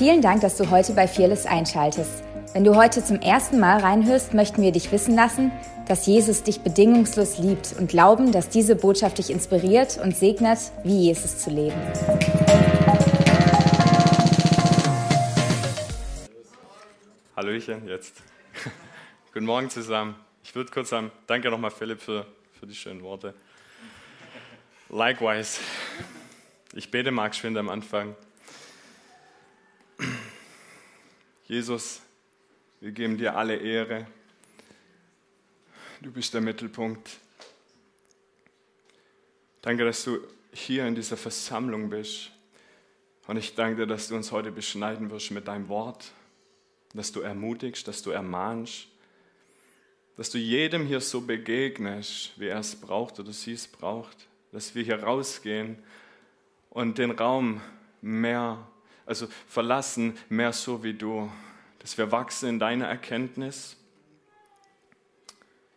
Vielen Dank, dass du heute bei Fearless einschaltest. Wenn du heute zum ersten Mal reinhörst, möchten wir dich wissen lassen, dass Jesus dich bedingungslos liebt und glauben, dass diese Botschaft dich inspiriert und segnet, wie Jesus zu leben. Hallöchen, jetzt. Guten Morgen zusammen. Ich würde kurz sagen, danke nochmal Philipp für, für die schönen Worte. Likewise. Ich bete mal geschwind am Anfang. Jesus, wir geben dir alle Ehre. Du bist der Mittelpunkt. Danke, dass du hier in dieser Versammlung bist. Und ich danke dir, dass du uns heute beschneiden wirst mit deinem Wort, dass du ermutigst, dass du ermahnst, dass du jedem hier so begegnest, wie er es braucht oder sie es braucht, dass wir hier rausgehen und den Raum mehr, also verlassen, mehr so wie du, dass wir wachsen in deiner Erkenntnis.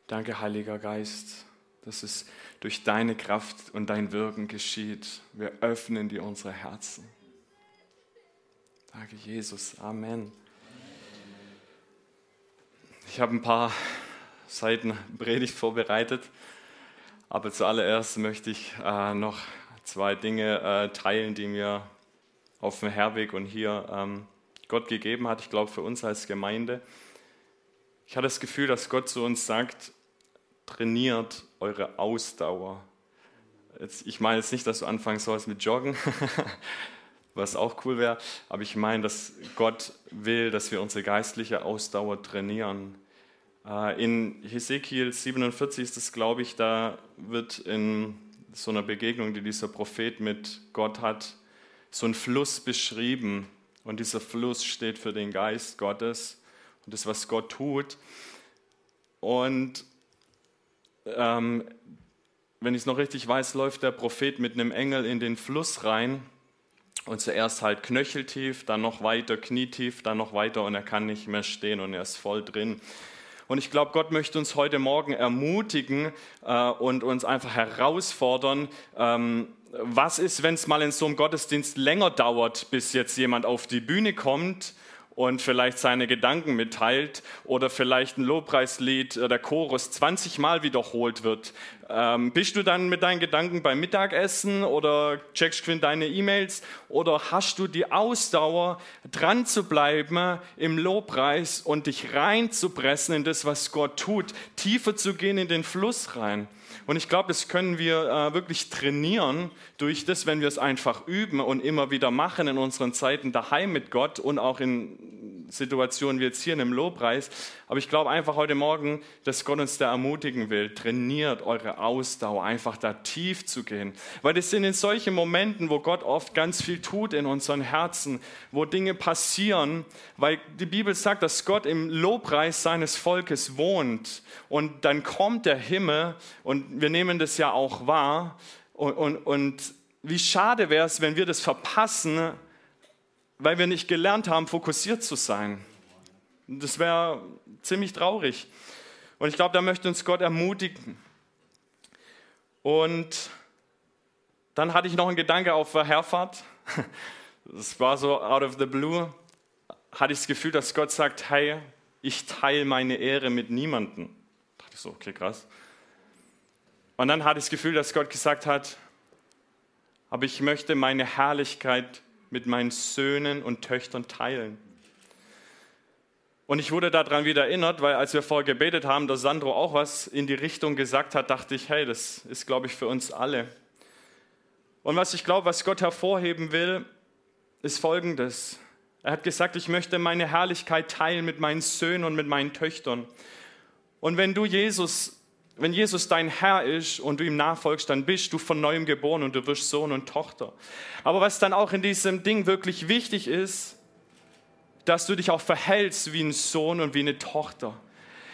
Danke, Heiliger Geist, dass es durch deine Kraft und dein Wirken geschieht. Wir öffnen dir unsere Herzen. Danke, Jesus. Amen. Ich habe ein paar Seiten Predigt vorbereitet, aber zuallererst möchte ich äh, noch zwei Dinge äh, teilen, die mir auf dem Herweg und hier ähm, Gott gegeben hat. Ich glaube, für uns als Gemeinde. Ich hatte das Gefühl, dass Gott zu uns sagt, trainiert eure Ausdauer. Jetzt, ich meine jetzt nicht, dass du anfangen sollst mit Joggen, was auch cool wäre, aber ich meine, dass Gott will, dass wir unsere geistliche Ausdauer trainieren. Äh, in Hesekiel 47 ist es, glaube ich, da wird in so einer Begegnung, die dieser Prophet mit Gott hat, so ein Fluss beschrieben. Und dieser Fluss steht für den Geist Gottes und das, was Gott tut. Und ähm, wenn ich es noch richtig weiß, läuft der Prophet mit einem Engel in den Fluss rein und zuerst halt knöcheltief, dann noch weiter knietief, dann noch weiter und er kann nicht mehr stehen und er ist voll drin. Und ich glaube, Gott möchte uns heute Morgen ermutigen äh, und uns einfach herausfordern, ähm, was ist, wenn es mal in so einem Gottesdienst länger dauert, bis jetzt jemand auf die Bühne kommt und vielleicht seine Gedanken mitteilt oder vielleicht ein Lobpreislied, äh, der Chorus 20 Mal wiederholt wird. Ähm, bist du dann mit deinen Gedanken beim Mittagessen oder checkst du deine E-Mails oder hast du die Ausdauer, dran zu bleiben im Lobpreis und dich reinzupressen in das, was Gott tut, tiefer zu gehen in den Fluss rein? Und ich glaube, das können wir äh, wirklich trainieren durch das, wenn wir es einfach üben und immer wieder machen in unseren Zeiten daheim mit Gott und auch in Situationen wie jetzt hier in einem Lobpreis. Aber ich glaube einfach heute Morgen, dass Gott uns da ermutigen will. Trainiert eure Ausdauer, einfach da tief zu gehen. Weil es sind in solchen Momenten, wo Gott oft ganz viel tut in unseren Herzen, wo Dinge passieren, weil die Bibel sagt, dass Gott im Lobpreis seines Volkes wohnt. Und dann kommt der Himmel und wir nehmen das ja auch wahr. Und, und, und wie schade wäre es, wenn wir das verpassen, weil wir nicht gelernt haben, fokussiert zu sein. Das wäre ziemlich traurig. Und ich glaube, da möchte uns Gott ermutigen. Und dann hatte ich noch einen Gedanke auf Herfahrt. Das war so out of the blue. Hatte ich das Gefühl, dass Gott sagt: Hey, ich teile meine Ehre mit niemandem. Da dachte ich so, okay, krass. Und dann hatte ich das Gefühl, dass Gott gesagt hat: Aber ich möchte meine Herrlichkeit mit meinen Söhnen und Töchtern teilen. Und ich wurde daran wieder erinnert, weil als wir vorher gebetet haben, dass Sandro auch was in die Richtung gesagt hat, dachte ich, hey, das ist, glaube ich, für uns alle. Und was ich glaube, was Gott hervorheben will, ist Folgendes. Er hat gesagt, ich möchte meine Herrlichkeit teilen mit meinen Söhnen und mit meinen Töchtern. Und wenn du Jesus, wenn Jesus dein Herr ist und du ihm nachfolgst, dann bist du von neuem geboren und du wirst Sohn und Tochter. Aber was dann auch in diesem Ding wirklich wichtig ist, dass du dich auch verhältst wie ein Sohn und wie eine Tochter.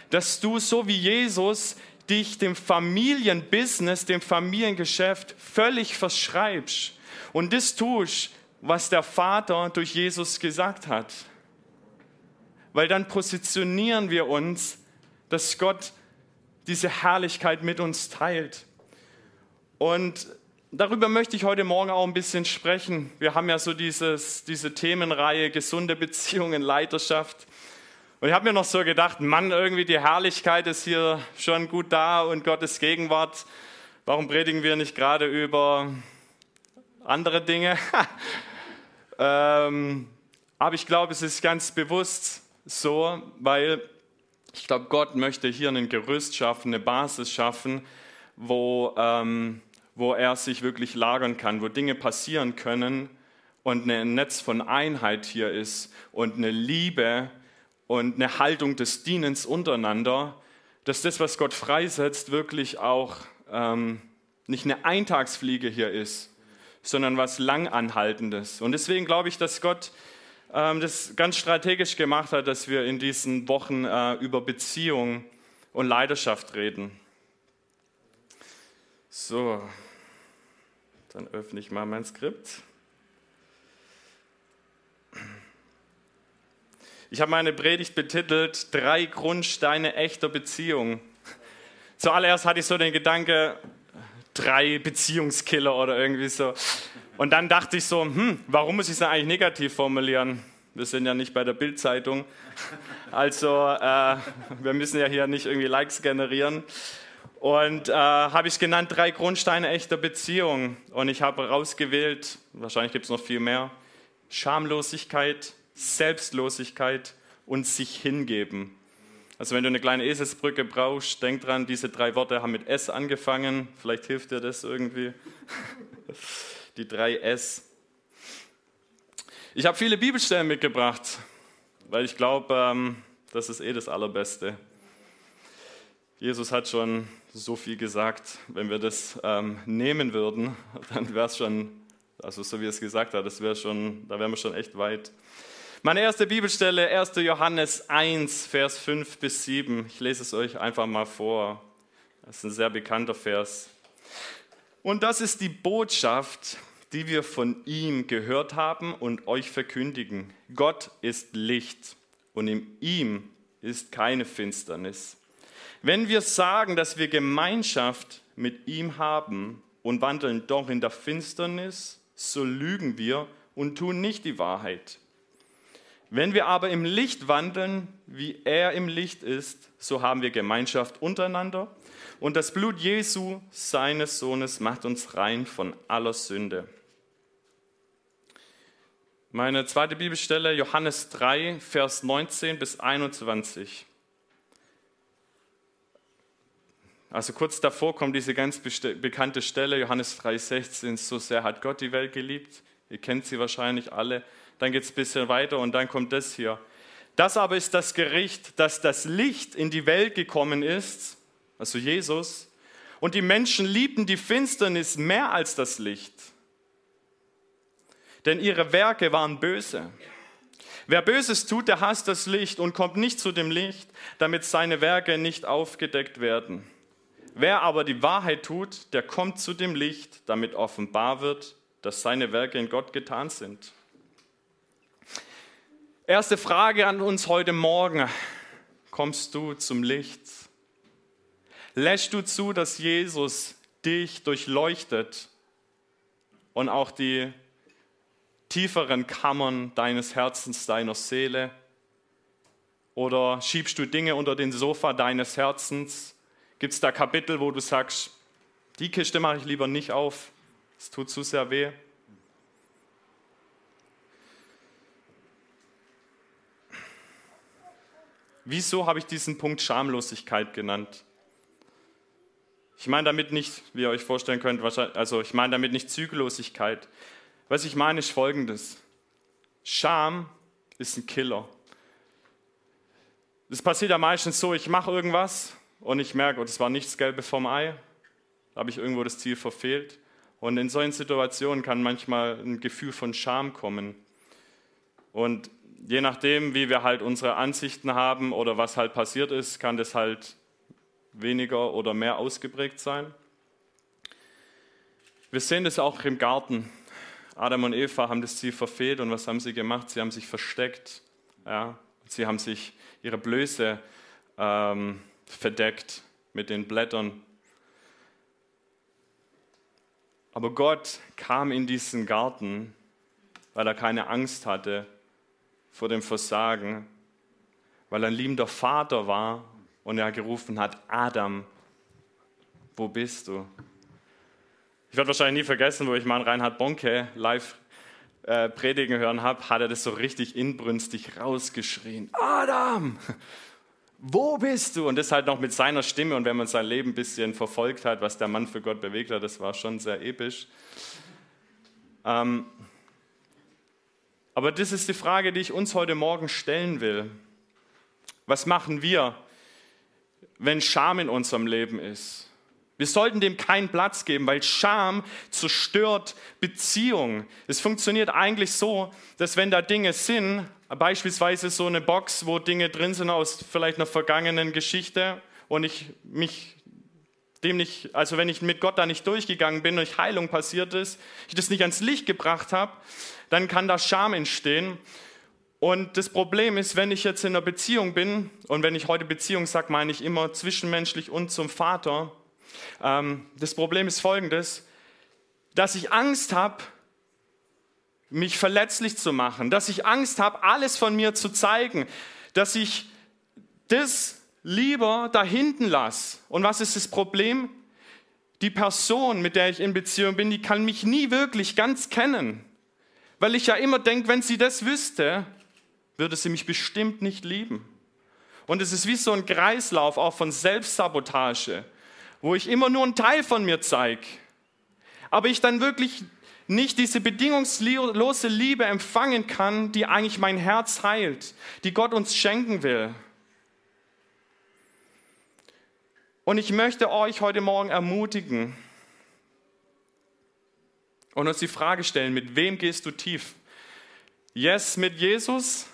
Dass du so wie Jesus dich dem Familienbusiness, dem Familiengeschäft völlig verschreibst und das tust, was der Vater durch Jesus gesagt hat. Weil dann positionieren wir uns, dass Gott diese Herrlichkeit mit uns teilt. Und darüber möchte ich heute Morgen auch ein bisschen sprechen. Wir haben ja so dieses, diese Themenreihe gesunde Beziehungen, Leiterschaft. Und ich habe mir noch so gedacht, Mann, irgendwie die Herrlichkeit ist hier schon gut da und Gottes Gegenwart. Warum predigen wir nicht gerade über andere Dinge? ähm, aber ich glaube, es ist ganz bewusst so, weil ich glaube, Gott möchte hier ein Gerüst schaffen, eine Basis schaffen, wo, ähm, wo er sich wirklich lagern kann, wo Dinge passieren können und ein Netz von Einheit hier ist und eine Liebe, und eine Haltung des Dienens untereinander, dass das, was Gott freisetzt, wirklich auch ähm, nicht eine Eintagsfliege hier ist, sondern was Langanhaltendes. Und deswegen glaube ich, dass Gott das ganz strategisch gemacht hat, dass wir in diesen Wochen äh, über Beziehung und Leidenschaft reden. So, dann öffne ich mal mein Skript. Ich habe meine Predigt betitelt Drei Grundsteine echter Beziehung. Zuallererst hatte ich so den Gedanke, drei Beziehungskiller oder irgendwie so. Und dann dachte ich so, hm, warum muss ich es eigentlich negativ formulieren? Wir sind ja nicht bei der Bildzeitung. Also äh, wir müssen ja hier nicht irgendwie Likes generieren. Und äh, habe ich genannt, drei Grundsteine echter Beziehung. Und ich habe rausgewählt, wahrscheinlich gibt es noch viel mehr, Schamlosigkeit, Selbstlosigkeit und sich hingeben. Also wenn du eine kleine Eselsbrücke brauchst, denk dran, diese drei Worte haben mit S angefangen. Vielleicht hilft dir das irgendwie. Die drei S. Ich habe viele Bibelstellen mitgebracht, weil ich glaube, ähm, das ist eh das Allerbeste. Jesus hat schon so viel gesagt. Wenn wir das ähm, nehmen würden, dann wäre es schon, also so wie er es gesagt hat, das wäre schon, da wären wir schon echt weit. Meine erste Bibelstelle, 1. Johannes 1, Vers 5 bis 7. Ich lese es euch einfach mal vor. Das ist ein sehr bekannter Vers. Und das ist die Botschaft, die wir von ihm gehört haben und euch verkündigen. Gott ist Licht und in ihm ist keine Finsternis. Wenn wir sagen, dass wir Gemeinschaft mit ihm haben und wandeln doch in der Finsternis, so lügen wir und tun nicht die Wahrheit. Wenn wir aber im Licht wandeln, wie er im Licht ist, so haben wir Gemeinschaft untereinander und das Blut Jesu, seines Sohnes, macht uns rein von aller Sünde. Meine zweite Bibelstelle, Johannes 3, Vers 19 bis 21. Also kurz davor kommt diese ganz bekannte Stelle, Johannes 3, 16, so sehr hat Gott die Welt geliebt. Ihr kennt sie wahrscheinlich alle dann geht es ein bisschen weiter und dann kommt das hier. Das aber ist das Gericht, dass das Licht in die Welt gekommen ist, also Jesus, und die Menschen liebten die Finsternis mehr als das Licht, denn ihre Werke waren böse. Wer Böses tut, der hasst das Licht und kommt nicht zu dem Licht, damit seine Werke nicht aufgedeckt werden. Wer aber die Wahrheit tut, der kommt zu dem Licht, damit offenbar wird, dass seine Werke in Gott getan sind. Erste Frage an uns heute Morgen. Kommst du zum Licht? Lässt du zu, dass Jesus dich durchleuchtet und auch die tieferen Kammern deines Herzens, deiner Seele? Oder schiebst du Dinge unter den Sofa deines Herzens? Gibt es da Kapitel, wo du sagst, die Kiste mache ich lieber nicht auf, es tut zu sehr weh? Wieso habe ich diesen Punkt Schamlosigkeit genannt? Ich meine damit nicht, wie ihr euch vorstellen könnt, also ich meine damit nicht Zügellosigkeit. Was ich meine ist folgendes. Scham ist ein Killer. Das passiert ja meistens so, ich mache irgendwas und ich merke, oh, das war nichts Gelbe vom Ei, da habe ich irgendwo das Ziel verfehlt. Und in solchen Situationen kann manchmal ein Gefühl von Scham kommen. Und je nachdem, wie wir halt unsere Ansichten haben oder was halt passiert ist, kann das halt weniger oder mehr ausgeprägt sein. Wir sehen das auch im Garten. Adam und Eva haben das Ziel verfehlt und was haben sie gemacht? Sie haben sich versteckt. Ja? Sie haben sich ihre Blöße ähm, verdeckt mit den Blättern. Aber Gott kam in diesen Garten, weil er keine Angst hatte vor dem Versagen, weil er ein liebender Vater war und er gerufen hat, Adam, wo bist du? Ich werde wahrscheinlich nie vergessen, wo ich mal Reinhard Bonke live äh, predigen hören habe, hat er das so richtig inbrünstig rausgeschrien. Adam, wo bist du? Und das halt noch mit seiner Stimme. Und wenn man sein Leben ein bisschen verfolgt hat, was der Mann für Gott bewegt hat, das war schon sehr episch. Ähm, aber das ist die Frage, die ich uns heute Morgen stellen will. Was machen wir, wenn Scham in unserem Leben ist? Wir sollten dem keinen Platz geben, weil Scham zerstört Beziehungen. Es funktioniert eigentlich so, dass wenn da Dinge sind, beispielsweise so eine Box, wo Dinge drin sind aus vielleicht einer vergangenen Geschichte und ich mich dem nicht, also wenn ich mit Gott da nicht durchgegangen bin und Heilung passiert ist, ich das nicht ans Licht gebracht habe, dann kann da Scham entstehen. Und das Problem ist, wenn ich jetzt in einer Beziehung bin, und wenn ich heute Beziehung sage, meine ich immer zwischenmenschlich und zum Vater, ähm, das Problem ist folgendes, dass ich Angst habe, mich verletzlich zu machen, dass ich Angst habe, alles von mir zu zeigen, dass ich das lieber da hinten lasse. Und was ist das Problem? Die Person, mit der ich in Beziehung bin, die kann mich nie wirklich ganz kennen, weil ich ja immer denke, wenn sie das wüsste, würde sie mich bestimmt nicht lieben. Und es ist wie so ein Kreislauf auch von Selbstsabotage wo ich immer nur einen Teil von mir zeige, aber ich dann wirklich nicht diese bedingungslose Liebe empfangen kann, die eigentlich mein Herz heilt, die Gott uns schenken will. Und ich möchte euch heute Morgen ermutigen und uns die Frage stellen, mit wem gehst du tief? Yes, mit Jesus,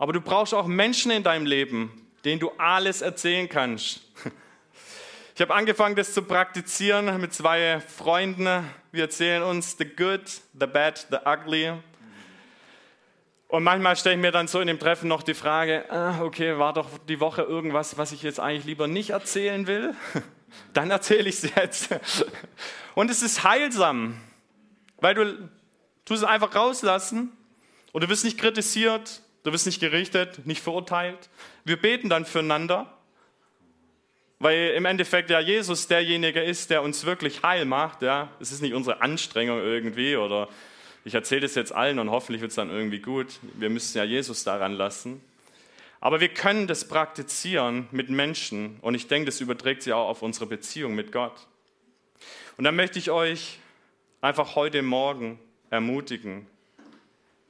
aber du brauchst auch Menschen in deinem Leben, denen du alles erzählen kannst. Ich habe angefangen, das zu praktizieren mit zwei Freunden. Wir erzählen uns the good, the bad, the ugly. Und manchmal stelle ich mir dann so in dem Treffen noch die Frage, ah, okay, war doch die Woche irgendwas, was ich jetzt eigentlich lieber nicht erzählen will? Dann erzähle ich es jetzt. Und es ist heilsam, weil du tust es einfach rauslassen und du wirst nicht kritisiert, du wirst nicht gerichtet, nicht verurteilt. Wir beten dann füreinander weil im Endeffekt ja Jesus derjenige ist, der uns wirklich heil macht. Ja? Es ist nicht unsere Anstrengung irgendwie oder ich erzähle das jetzt allen und hoffentlich wird es dann irgendwie gut. Wir müssen ja Jesus daran lassen. Aber wir können das praktizieren mit Menschen und ich denke, das überträgt sich auch auf unsere Beziehung mit Gott. Und dann möchte ich euch einfach heute Morgen ermutigen,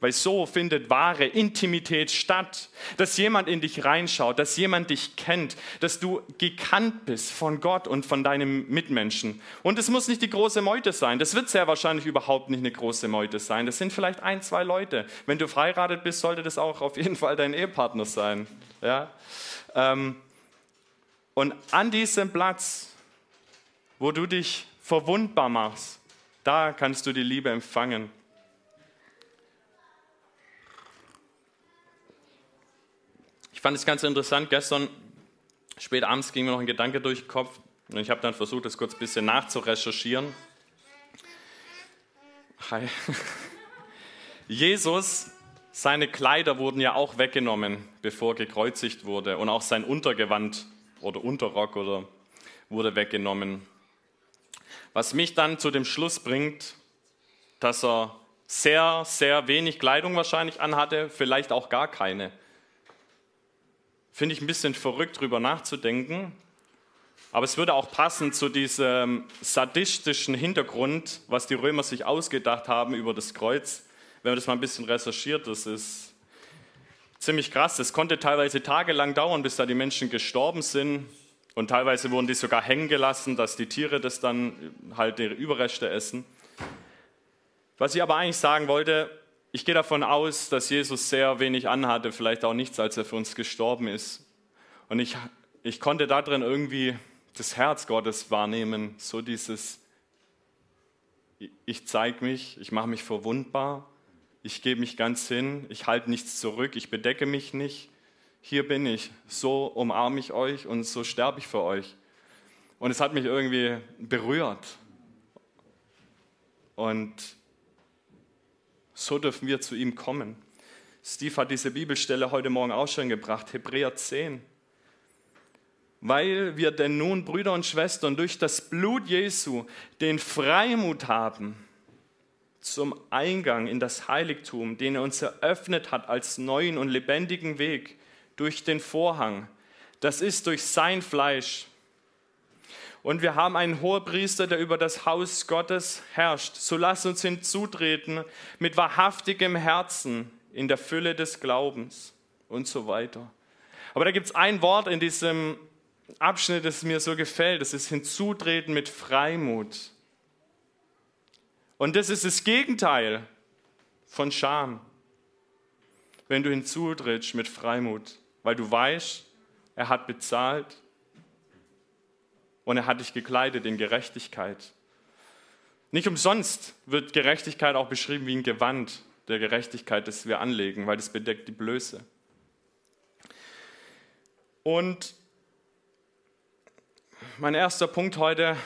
weil so findet wahre Intimität statt, dass jemand in dich reinschaut, dass jemand dich kennt, dass du gekannt bist von Gott und von deinem Mitmenschen. Und es muss nicht die große Meute sein. Das wird sehr wahrscheinlich überhaupt nicht eine große Meute sein. Das sind vielleicht ein, zwei Leute. Wenn du verheiratet bist, sollte das auch auf jeden Fall dein Ehepartner sein. Ja? Ähm, und an diesem Platz, wo du dich verwundbar machst, da kannst du die Liebe empfangen. Ich fand es ganz interessant, gestern spät abends ging mir noch ein Gedanke durch den Kopf und ich habe dann versucht, das kurz ein bisschen nachzurecherchieren. Hi. Jesus, seine Kleider wurden ja auch weggenommen, bevor gekreuzigt wurde und auch sein Untergewand oder Unterrock oder wurde weggenommen. Was mich dann zu dem Schluss bringt, dass er sehr, sehr wenig Kleidung wahrscheinlich anhatte, vielleicht auch gar keine. Finde ich ein bisschen verrückt, darüber nachzudenken. Aber es würde auch passen zu diesem sadistischen Hintergrund, was die Römer sich ausgedacht haben über das Kreuz. Wenn man das mal ein bisschen recherchiert, das ist ziemlich krass. Es konnte teilweise tagelang dauern, bis da die Menschen gestorben sind. Und teilweise wurden die sogar hängen gelassen, dass die Tiere das dann halt ihre Überreste essen. Was ich aber eigentlich sagen wollte, ich gehe davon aus, dass Jesus sehr wenig anhatte, vielleicht auch nichts, als er für uns gestorben ist. Und ich, ich konnte darin irgendwie das Herz Gottes wahrnehmen, so dieses, ich zeige mich, ich mache mich verwundbar, ich gebe mich ganz hin, ich halte nichts zurück, ich bedecke mich nicht. Hier bin ich, so umarme ich euch und so sterbe ich für euch. Und es hat mich irgendwie berührt. Und so dürfen wir zu ihm kommen. Steve hat diese Bibelstelle heute Morgen auch schon gebracht, Hebräer 10. Weil wir denn nun, Brüder und Schwestern, durch das Blut Jesu den Freimut haben zum Eingang in das Heiligtum, den er uns eröffnet hat als neuen und lebendigen Weg durch den Vorhang. Das ist durch sein Fleisch. Und wir haben einen Hohepriester, der über das Haus Gottes herrscht. So lasst uns hinzutreten mit wahrhaftigem Herzen in der Fülle des Glaubens und so weiter. Aber da gibt es ein Wort in diesem Abschnitt, das mir so gefällt. Das ist hinzutreten mit Freimut. Und das ist das Gegenteil von Scham. Wenn du hinzutrittst mit Freimut, weil du weißt, er hat bezahlt und er hat dich gekleidet in Gerechtigkeit. Nicht umsonst wird Gerechtigkeit auch beschrieben wie ein Gewand der Gerechtigkeit, das wir anlegen, weil das bedeckt die Blöße. Und mein erster Punkt heute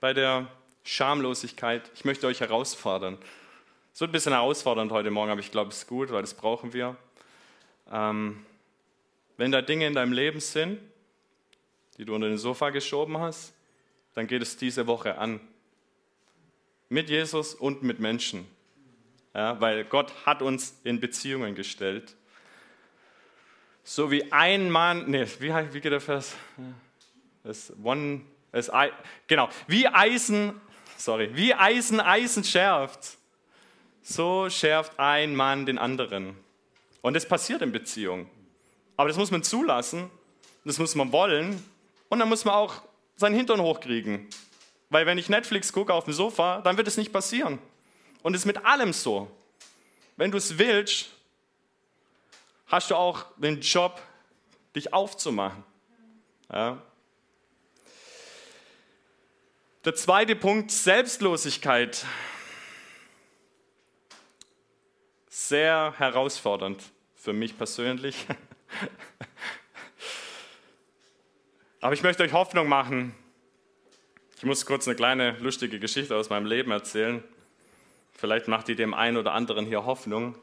bei der Schamlosigkeit, ich möchte euch herausfordern. Es wird ein bisschen herausfordernd heute Morgen, aber ich glaube, es ist gut, weil das brauchen wir. Ähm, wenn da Dinge in deinem Leben sind, die du unter den Sofa geschoben hast, dann geht es diese Woche an. Mit Jesus und mit Menschen. Ja, weil Gott hat uns in Beziehungen gestellt. So wie ein Mann, nee, wie, wie geht der Vers? Es one, es, genau, wie Eisen, sorry, wie Eisen Eisen schärft, so schärft ein Mann den anderen. Und das passiert in Beziehungen. Aber das muss man zulassen, das muss man wollen und dann muss man auch seinen Hintern hochkriegen. Weil wenn ich Netflix gucke auf dem Sofa, dann wird es nicht passieren. Und es ist mit allem so. Wenn du es willst, hast du auch den Job, dich aufzumachen. Ja. Der zweite Punkt, Selbstlosigkeit. Sehr herausfordernd für mich persönlich. Aber ich möchte euch Hoffnung machen. Ich muss kurz eine kleine lustige Geschichte aus meinem Leben erzählen. Vielleicht macht die dem einen oder anderen hier Hoffnung.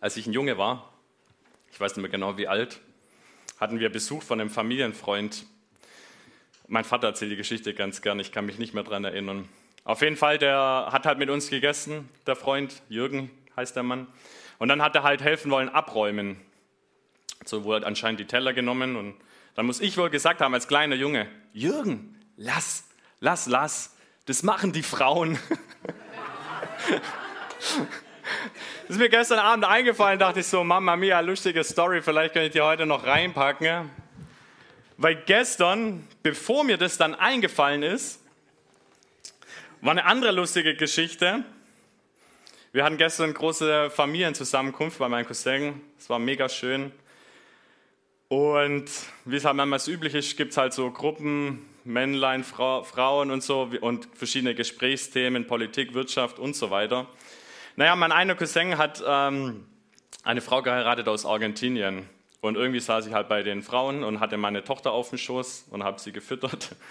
Als ich ein Junge war, ich weiß nicht mehr genau wie alt, hatten wir Besuch von einem Familienfreund. Mein Vater erzählt die Geschichte ganz gern, ich kann mich nicht mehr daran erinnern. Auf jeden Fall, der hat halt mit uns gegessen, der Freund, Jürgen heißt der Mann. Und dann hat er halt helfen wollen, abräumen. So wurde anscheinend die Teller genommen und dann muss ich wohl gesagt haben als kleiner Junge, Jürgen, lass, lass, lass, das machen die Frauen. Das ist mir gestern Abend eingefallen, dachte ich so, Mama Mia, lustige Story, vielleicht kann ich die heute noch reinpacken. Weil gestern, bevor mir das dann eingefallen ist, war eine andere lustige Geschichte. Wir hatten gestern eine große Familienzusammenkunft bei meinem Cousin. Es war mega schön. Und wie es halt manchmal üblich ist, gibt es halt so Gruppen, Männlein, Frau, Frauen und so und verschiedene Gesprächsthemen, Politik, Wirtschaft und so weiter. Naja, mein einer Cousin hat ähm, eine Frau geheiratet aus Argentinien. Und irgendwie saß ich halt bei den Frauen und hatte meine Tochter auf dem Schoß und habe sie gefüttert.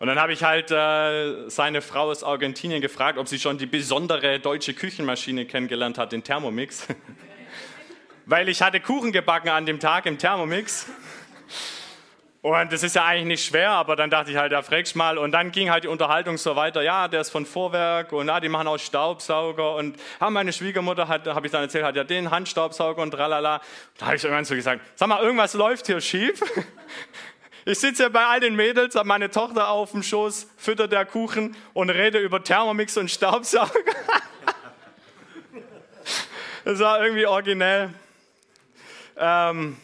Und dann habe ich halt äh, seine Frau aus Argentinien gefragt, ob sie schon die besondere deutsche Küchenmaschine kennengelernt hat, den Thermomix weil ich hatte Kuchen gebacken an dem Tag im Thermomix. Und das ist ja eigentlich nicht schwer, aber dann dachte ich halt, da fragst mal. Und dann ging halt die Unterhaltung so weiter. Ja, der ist von Vorwerk und ja, die machen auch Staubsauger. Und ja, meine Schwiegermutter hat, habe ich dann erzählt, hat ja den Handstaubsauger und tralala. Da habe ich irgendwann so gesagt, sag mal, irgendwas läuft hier schief. Ich sitze hier bei all den Mädels, habe meine Tochter auf dem Schoß, füttert der Kuchen und rede über Thermomix und Staubsauger. Das war irgendwie originell. Ähm,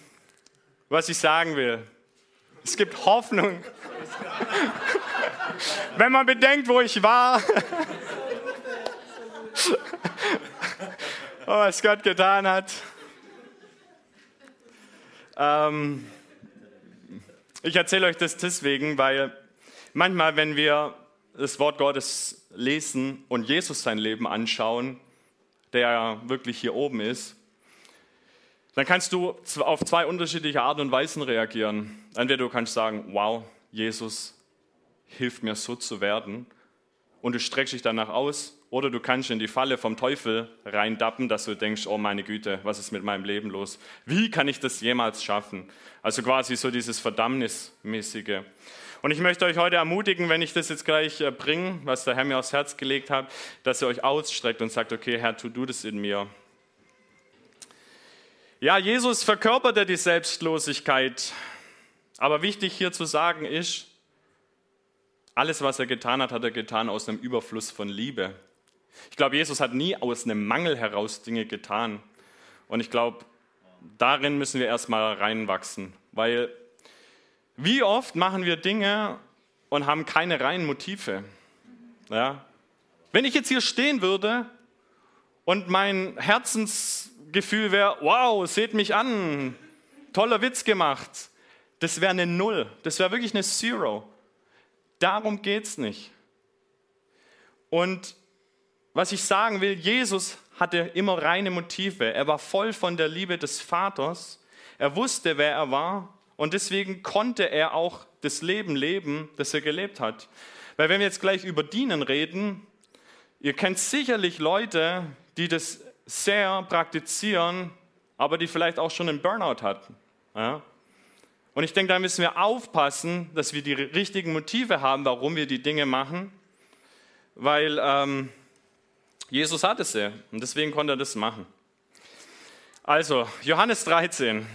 was ich sagen will, es gibt Hoffnung. Wenn man bedenkt, wo ich war, oh, was Gott getan hat. Ähm, ich erzähle euch das deswegen, weil manchmal, wenn wir das Wort Gottes lesen und Jesus sein Leben anschauen, der wirklich hier oben ist, dann kannst du auf zwei unterschiedliche Arten und Weisen reagieren. Entweder du kannst sagen, wow, Jesus, hilf mir so zu werden. Und du streckst dich danach aus. Oder du kannst in die Falle vom Teufel reindappen, dass du denkst, oh meine Güte, was ist mit meinem Leben los? Wie kann ich das jemals schaffen? Also quasi so dieses Verdammnismäßige. Und ich möchte euch heute ermutigen, wenn ich das jetzt gleich äh, bringe, was der Herr mir aufs Herz gelegt hat, dass ihr euch ausstreckt und sagt, okay, Herr, tu du das in mir. Ja, Jesus verkörperte die Selbstlosigkeit. Aber wichtig hier zu sagen ist, alles, was er getan hat, hat er getan aus einem Überfluss von Liebe. Ich glaube, Jesus hat nie aus einem Mangel heraus Dinge getan. Und ich glaube, darin müssen wir erstmal reinwachsen, weil wie oft machen wir Dinge und haben keine reinen Motive? Ja? Wenn ich jetzt hier stehen würde und mein Herzens Gefühl wäre, wow, seht mich an, toller Witz gemacht. Das wäre eine Null, das wäre wirklich eine Zero. Darum geht es nicht. Und was ich sagen will, Jesus hatte immer reine Motive. Er war voll von der Liebe des Vaters. Er wusste, wer er war. Und deswegen konnte er auch das Leben leben, das er gelebt hat. Weil wenn wir jetzt gleich über Dienen reden, ihr kennt sicherlich Leute, die das sehr praktizieren, aber die vielleicht auch schon einen Burnout hatten. Ja? Und ich denke, da müssen wir aufpassen, dass wir die richtigen Motive haben, warum wir die Dinge machen, weil ähm, Jesus hatte sie und deswegen konnte er das machen. Also, Johannes 13.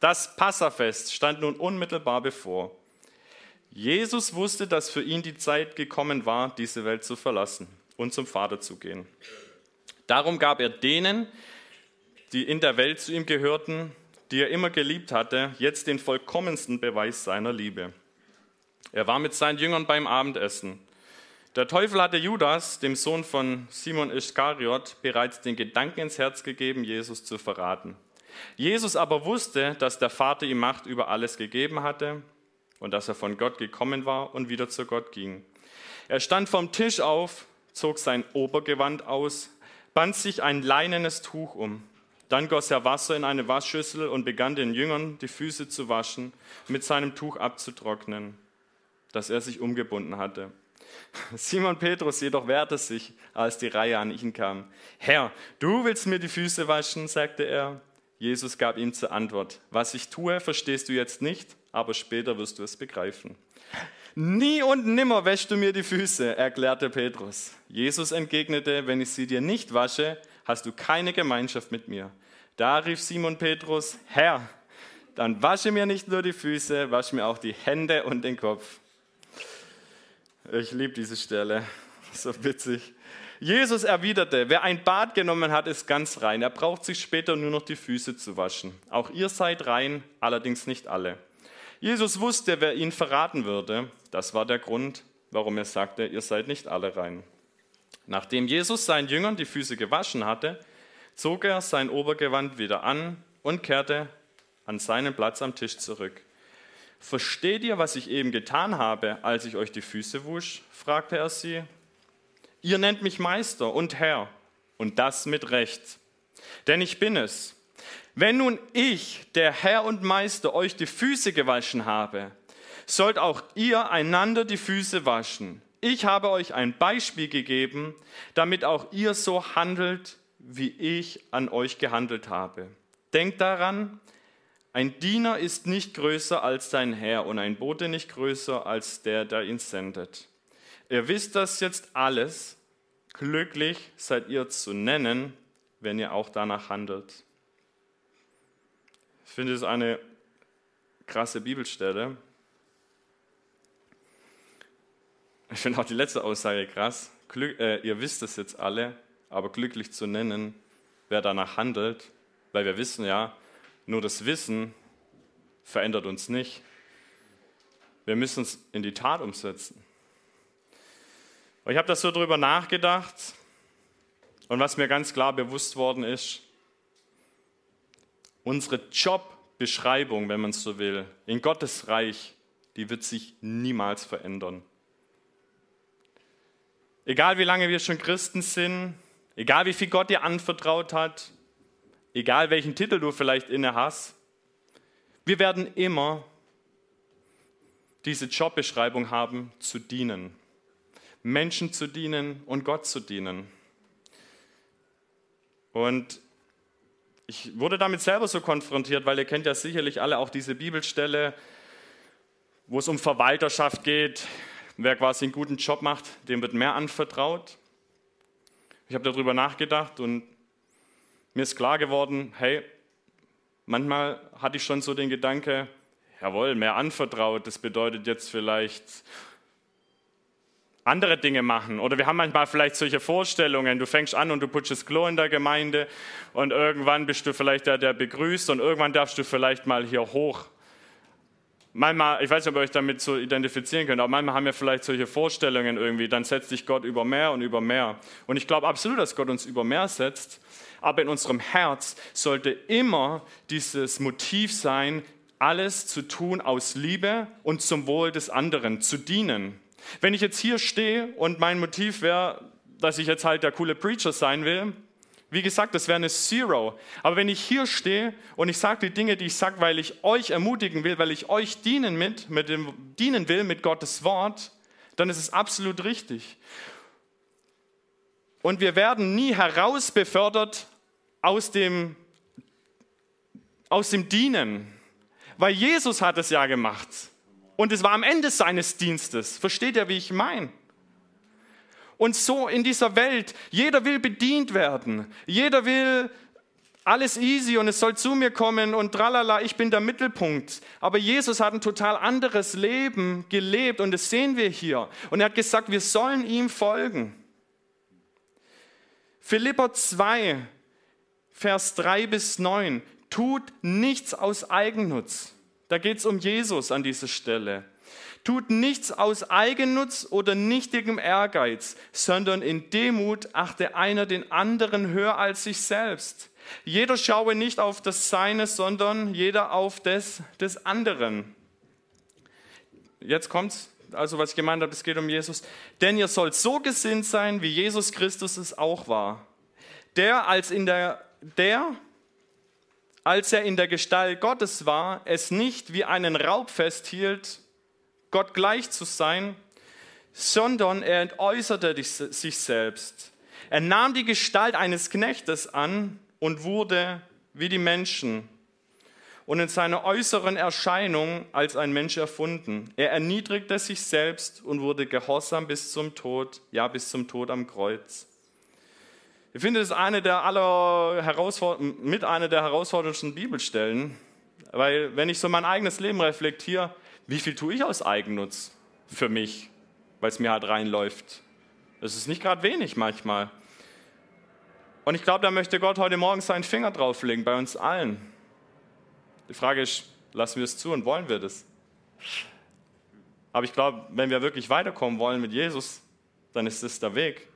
Das Passafest stand nun unmittelbar bevor. Jesus wusste, dass für ihn die Zeit gekommen war, diese Welt zu verlassen und zum Vater zu gehen. Darum gab er denen, die in der Welt zu ihm gehörten, die er immer geliebt hatte, jetzt den vollkommensten Beweis seiner Liebe. Er war mit seinen Jüngern beim Abendessen. Der Teufel hatte Judas, dem Sohn von Simon Iskariot, bereits den Gedanken ins Herz gegeben, Jesus zu verraten. Jesus aber wusste, dass der Vater ihm Macht über alles gegeben hatte und dass er von Gott gekommen war und wieder zu Gott ging. Er stand vom Tisch auf, zog sein Obergewand aus, band sich ein leinenes Tuch um. Dann goss er Wasser in eine Waschschüssel und begann den Jüngern die Füße zu waschen, mit seinem Tuch abzutrocknen, das er sich umgebunden hatte. Simon Petrus jedoch wehrte sich, als die Reihe an ihn kam. Herr, du willst mir die Füße waschen, sagte er. Jesus gab ihm zur Antwort, was ich tue, verstehst du jetzt nicht, aber später wirst du es begreifen. Nie und nimmer wäschst du mir die Füße, erklärte Petrus. Jesus entgegnete, wenn ich sie dir nicht wasche, hast du keine Gemeinschaft mit mir. Da rief Simon Petrus, Herr, dann wasche mir nicht nur die Füße, wasche mir auch die Hände und den Kopf. Ich liebe diese Stelle, so witzig. Jesus erwiderte, wer ein Bad genommen hat, ist ganz rein. Er braucht sich später nur noch die Füße zu waschen. Auch ihr seid rein, allerdings nicht alle. Jesus wusste, wer ihn verraten würde. Das war der Grund, warum er sagte, ihr seid nicht alle rein. Nachdem Jesus seinen Jüngern die Füße gewaschen hatte, zog er sein Obergewand wieder an und kehrte an seinen Platz am Tisch zurück. Versteht ihr, was ich eben getan habe, als ich euch die Füße wusch? fragte er sie. Ihr nennt mich Meister und Herr, und das mit Recht. Denn ich bin es. Wenn nun ich, der Herr und Meister, euch die Füße gewaschen habe, sollt auch ihr einander die Füße waschen. Ich habe euch ein Beispiel gegeben, damit auch ihr so handelt, wie ich an euch gehandelt habe. Denkt daran, ein Diener ist nicht größer als sein Herr und ein Bote nicht größer als der, der ihn sendet. Ihr wisst das jetzt alles. Glücklich seid ihr zu nennen, wenn ihr auch danach handelt. Ich finde es eine krasse Bibelstelle. Ich finde auch die letzte Aussage krass. Glück, äh, ihr wisst es jetzt alle, aber glücklich zu nennen, wer danach handelt, weil wir wissen ja, nur das Wissen verändert uns nicht. Wir müssen es in die Tat umsetzen. Und ich habe das so drüber nachgedacht und was mir ganz klar bewusst worden ist, Unsere Jobbeschreibung, wenn man es so will, in Gottes Reich, die wird sich niemals verändern. Egal wie lange wir schon Christen sind, egal wie viel Gott dir anvertraut hat, egal welchen Titel du vielleicht inne hast, wir werden immer diese Jobbeschreibung haben, zu dienen. Menschen zu dienen und Gott zu dienen. Und ich wurde damit selber so konfrontiert, weil ihr kennt ja sicherlich alle auch diese Bibelstelle, wo es um Verwalterschaft geht. Wer quasi einen guten Job macht, dem wird mehr anvertraut. Ich habe darüber nachgedacht und mir ist klar geworden, hey, manchmal hatte ich schon so den Gedanke, jawohl, mehr anvertraut, das bedeutet jetzt vielleicht andere Dinge machen. Oder wir haben manchmal vielleicht solche Vorstellungen, du fängst an und du putschst Klo in der Gemeinde und irgendwann bist du vielleicht der, der begrüßt und irgendwann darfst du vielleicht mal hier hoch. Manchmal, ich weiß nicht, ob ihr euch damit so identifizieren könnt, aber manchmal haben wir vielleicht solche Vorstellungen irgendwie, dann setzt dich Gott über mehr und über mehr. Und ich glaube absolut, dass Gott uns über mehr setzt, aber in unserem Herz sollte immer dieses Motiv sein, alles zu tun aus Liebe und zum Wohl des anderen, zu dienen. Wenn ich jetzt hier stehe und mein Motiv wäre, dass ich jetzt halt der coole Preacher sein will, wie gesagt, das wäre eine Zero. Aber wenn ich hier stehe und ich sage die Dinge, die ich sage, weil ich euch ermutigen will, weil ich euch dienen, mit, mit dem, dienen will mit Gottes Wort, dann ist es absolut richtig. Und wir werden nie herausbefördert aus dem, aus dem Dienen, weil Jesus hat es ja gemacht. Und es war am Ende seines Dienstes. Versteht ihr, wie ich meine? Und so in dieser Welt, jeder will bedient werden. Jeder will alles easy und es soll zu mir kommen und tralala, ich bin der Mittelpunkt. Aber Jesus hat ein total anderes Leben gelebt und das sehen wir hier. Und er hat gesagt, wir sollen ihm folgen. Philipper 2, Vers 3 bis 9. Tut nichts aus Eigennutz da geht es um Jesus an dieser Stelle. Tut nichts aus Eigennutz oder nichtigem Ehrgeiz, sondern in Demut achte einer den anderen höher als sich selbst. Jeder schaue nicht auf das Seine, sondern jeder auf das des anderen. Jetzt kommt's. Also was ich gemeint habe, es geht um Jesus. Denn ihr sollt so gesinnt sein, wie Jesus Christus es auch war. Der als in der der als er in der Gestalt Gottes war, es nicht wie einen Raub festhielt, Gott gleich zu sein, sondern er entäußerte sich selbst. Er nahm die Gestalt eines Knechtes an und wurde wie die Menschen und in seiner äußeren Erscheinung als ein Mensch erfunden. Er erniedrigte sich selbst und wurde gehorsam bis zum Tod, ja bis zum Tod am Kreuz. Ich finde, es ist eine der aller mit einer der herausforderndsten Bibelstellen, weil wenn ich so mein eigenes Leben reflektiere, wie viel tue ich aus Eigennutz für mich, weil es mir halt reinläuft? Das ist nicht gerade wenig manchmal. Und ich glaube, da möchte Gott heute Morgen seinen Finger drauflegen bei uns allen. Die Frage ist, lassen wir es zu und wollen wir das? Aber ich glaube, wenn wir wirklich weiterkommen wollen mit Jesus, dann ist das der Weg,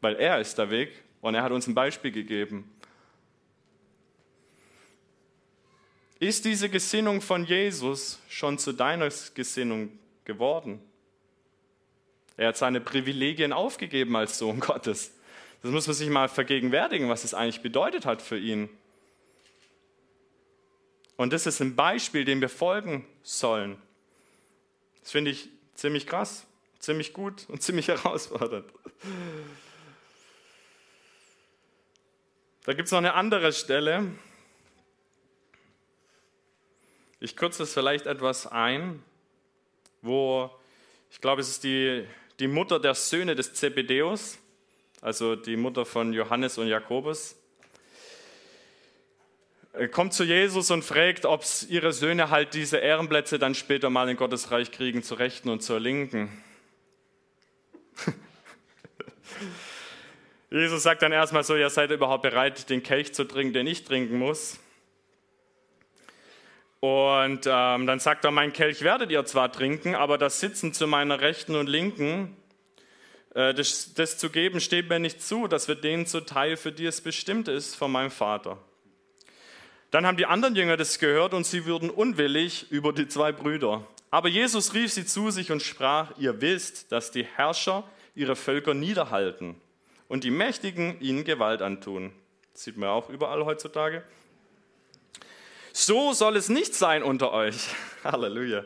weil er ist der Weg und er hat uns ein Beispiel gegeben. Ist diese Gesinnung von Jesus schon zu deiner Gesinnung geworden? Er hat seine Privilegien aufgegeben als Sohn Gottes. Das muss man sich mal vergegenwärtigen, was es eigentlich bedeutet hat für ihn. Und das ist ein Beispiel, dem wir folgen sollen. Das finde ich ziemlich krass, ziemlich gut und ziemlich herausfordernd. Da gibt es noch eine andere Stelle. Ich kürze es vielleicht etwas ein, wo ich glaube, es ist die, die Mutter der Söhne des Zebedeus, also die Mutter von Johannes und Jakobus, kommt zu Jesus und fragt, ob ihre Söhne halt diese Ehrenplätze dann später mal in Gottes Reich kriegen, zur Rechten und zur Linken. Jesus sagt dann erstmal so, ihr seid überhaupt bereit, den Kelch zu trinken, den ich trinken muss. Und ähm, dann sagt er, mein Kelch werdet ihr zwar trinken, aber das Sitzen zu meiner Rechten und Linken, äh, das, das zu geben, steht mir nicht zu. Das wird denen zuteil, für die es bestimmt ist, von meinem Vater. Dann haben die anderen Jünger das gehört und sie wurden unwillig über die zwei Brüder. Aber Jesus rief sie zu sich und sprach, ihr wisst, dass die Herrscher ihre Völker niederhalten und die Mächtigen ihnen Gewalt antun. Das sieht man auch überall heutzutage. So soll es nicht sein unter euch. Halleluja.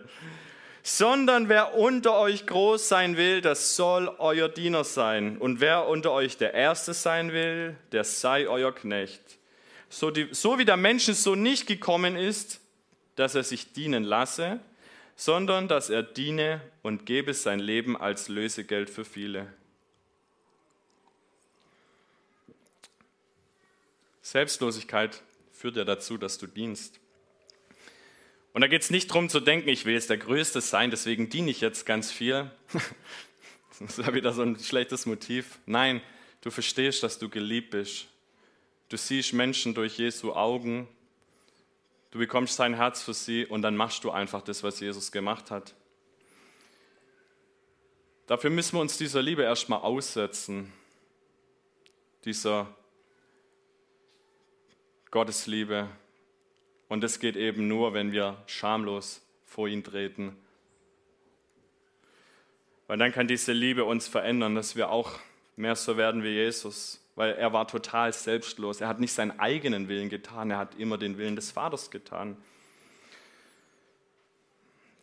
sondern wer unter euch groß sein will, das soll euer Diener sein. Und wer unter euch der Erste sein will, der sei euer Knecht. So, die, so wie der Menschen so nicht gekommen ist, dass er sich dienen lasse, sondern dass er diene und gebe sein Leben als Lösegeld für viele. Selbstlosigkeit führt ja dazu, dass du dienst. Und da geht es nicht darum zu denken, ich will jetzt der Größte sein, deswegen diene ich jetzt ganz viel. das ist ja wieder so ein schlechtes Motiv. Nein, du verstehst, dass du geliebt bist. Du siehst Menschen durch Jesu Augen. Du bekommst sein Herz für sie und dann machst du einfach das, was Jesus gemacht hat. Dafür müssen wir uns dieser Liebe erstmal aussetzen. Dieser Gottesliebe, und das geht eben nur, wenn wir schamlos vor ihn treten. Weil dann kann diese Liebe uns verändern, dass wir auch mehr so werden wie Jesus. Weil er war total selbstlos. Er hat nicht seinen eigenen Willen getan, er hat immer den Willen des Vaters getan.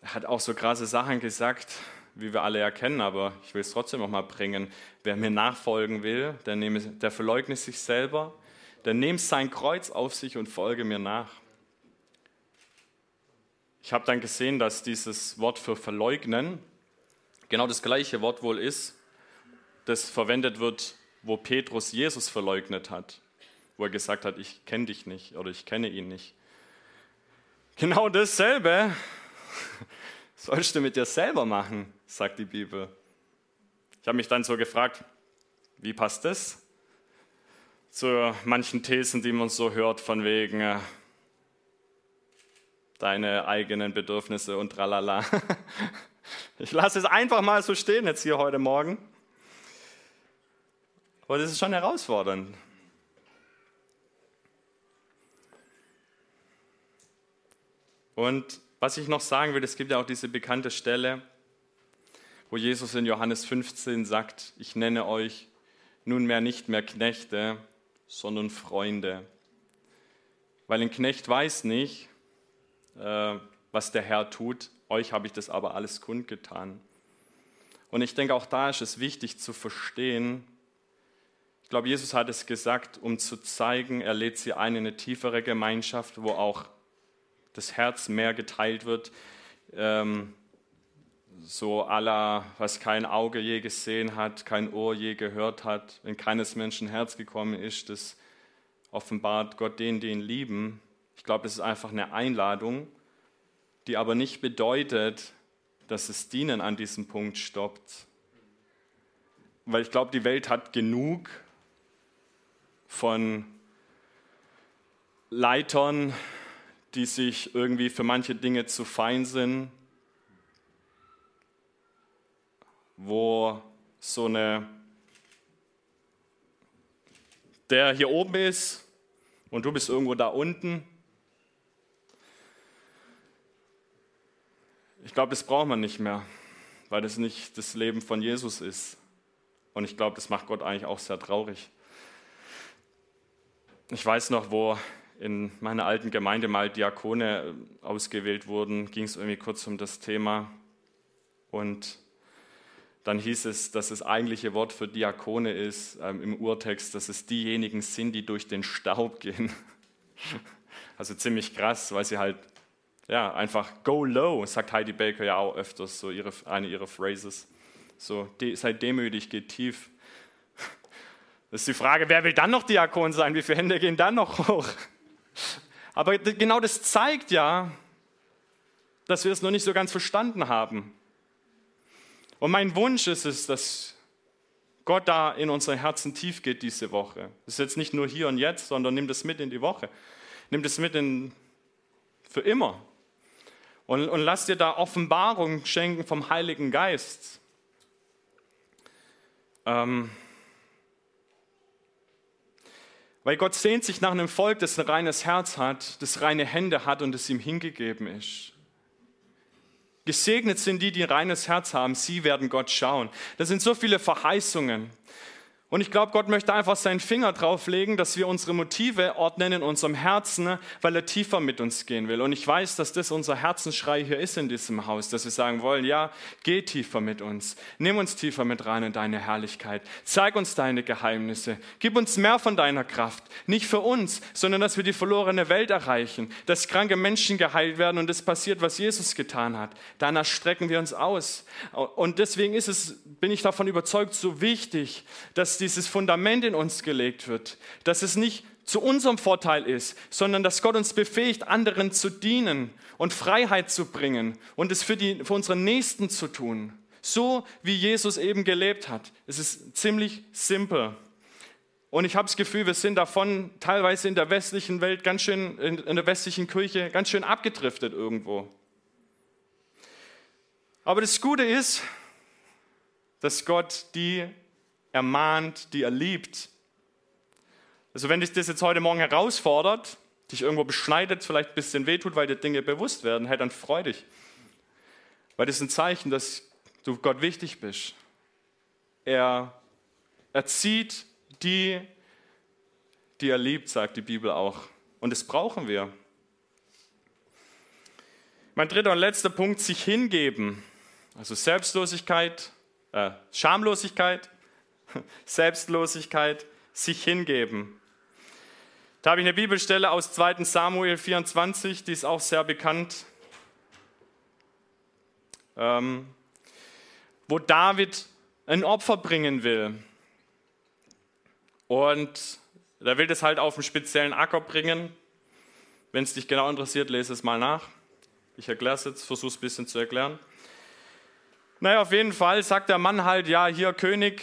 Er hat auch so krasse Sachen gesagt, wie wir alle erkennen, aber ich will es trotzdem noch mal bringen. Wer mir nachfolgen will, der, nehme, der verleugne sich selber, der nimmt sein Kreuz auf sich und folge mir nach. Ich habe dann gesehen, dass dieses Wort für verleugnen genau das gleiche Wort wohl ist, das verwendet wird, wo Petrus Jesus verleugnet hat, wo er gesagt hat, ich kenne dich nicht oder ich kenne ihn nicht. Genau dasselbe sollst du mit dir selber machen, sagt die Bibel. Ich habe mich dann so gefragt, wie passt das zu manchen Thesen, die man so hört, von wegen, äh, deine eigenen Bedürfnisse und tralala. Ich lasse es einfach mal so stehen jetzt hier heute Morgen. Aber das ist schon herausfordernd. Und was ich noch sagen will, es gibt ja auch diese bekannte Stelle, wo Jesus in Johannes 15 sagt, ich nenne euch nunmehr nicht mehr Knechte, sondern Freunde. Weil ein Knecht weiß nicht, äh, was der Herr tut. Euch habe ich das aber alles kundgetan. Und ich denke, auch da ist es wichtig zu verstehen, ich glaube, Jesus hat es gesagt, um zu zeigen, er lädt sie ein in eine tiefere Gemeinschaft, wo auch das Herz mehr geteilt wird. Ähm, so aller, was kein Auge je gesehen hat, kein Ohr je gehört hat, in keines Menschen Herz gekommen ist, das offenbart Gott denen, die ihn lieben. Ich glaube, das ist einfach eine Einladung, die aber nicht bedeutet, dass das Dienen an diesem Punkt stoppt. Weil ich glaube, die Welt hat genug von Leitern, die sich irgendwie für manche Dinge zu fein sind, wo so eine, der hier oben ist und du bist irgendwo da unten Ich glaube, das braucht man nicht mehr, weil das nicht das Leben von Jesus ist. Und ich glaube, das macht Gott eigentlich auch sehr traurig. Ich weiß noch, wo in meiner alten Gemeinde mal Diakone äh, ausgewählt wurden, ging es irgendwie kurz um das Thema. Und dann hieß es, dass das eigentliche Wort für Diakone ist ähm, im Urtext, dass es diejenigen sind, die durch den Staub gehen. Also ziemlich krass, weil sie halt ja, einfach go low, sagt Heidi Baker ja auch öfters, so ihre, eine ihrer Phrases. So, de, seid demütig, geht tief. Das ist die Frage, wer will dann noch Diakon sein? Wie viele Hände gehen dann noch hoch? Aber genau das zeigt ja, dass wir es noch nicht so ganz verstanden haben. Und mein Wunsch ist es, dass Gott da in unsere Herzen tief geht diese Woche. Das ist jetzt nicht nur hier und jetzt, sondern nimm das mit in die Woche. Nimm das mit in, für immer. Und, und lass dir da Offenbarung schenken vom Heiligen Geist. Ähm, weil Gott sehnt sich nach einem Volk, das ein reines Herz hat, das reine Hände hat und es ihm hingegeben ist. Gesegnet sind die, die ein reines Herz haben, sie werden Gott schauen. Das sind so viele Verheißungen. Und ich glaube, Gott möchte einfach seinen Finger drauflegen, dass wir unsere Motive ordnen in unserem Herzen, weil er tiefer mit uns gehen will. Und ich weiß, dass das unser Herzensschrei hier ist in diesem Haus, dass wir sagen wollen, ja, geh tiefer mit uns. Nimm uns tiefer mit rein in deine Herrlichkeit. Zeig uns deine Geheimnisse. Gib uns mehr von deiner Kraft. Nicht für uns, sondern dass wir die verlorene Welt erreichen. Dass kranke Menschen geheilt werden und das passiert, was Jesus getan hat. Danach strecken wir uns aus. Und deswegen ist es, bin ich davon überzeugt, so wichtig, dass dieses Fundament in uns gelegt wird, dass es nicht zu unserem Vorteil ist, sondern dass Gott uns befähigt, anderen zu dienen und Freiheit zu bringen und es für, die, für unsere Nächsten zu tun. So wie Jesus eben gelebt hat. Es ist ziemlich simpel. Und ich habe das Gefühl, wir sind davon teilweise in der westlichen Welt ganz schön, in der westlichen Kirche ganz schön abgedriftet irgendwo. Aber das Gute ist, dass Gott die ermahnt, die er liebt. Also wenn dich das jetzt heute Morgen herausfordert, dich irgendwo beschneidet, vielleicht ein bisschen wehtut, weil dir Dinge bewusst werden, hey, dann freu dich. Weil das ist ein Zeichen, dass du Gott wichtig bist. Er erzieht die, die er liebt, sagt die Bibel auch. Und das brauchen wir. Mein dritter und letzter Punkt, sich hingeben. Also Selbstlosigkeit, äh, Schamlosigkeit, Selbstlosigkeit, sich hingeben. Da habe ich eine Bibelstelle aus 2 Samuel 24, die ist auch sehr bekannt, ähm, wo David ein Opfer bringen will. Und er will das halt auf einen speziellen Acker bringen. Wenn es dich genau interessiert, lese es mal nach. Ich erkläre es jetzt, versuche es ein bisschen zu erklären. Naja, auf jeden Fall sagt der Mann halt, ja, hier König,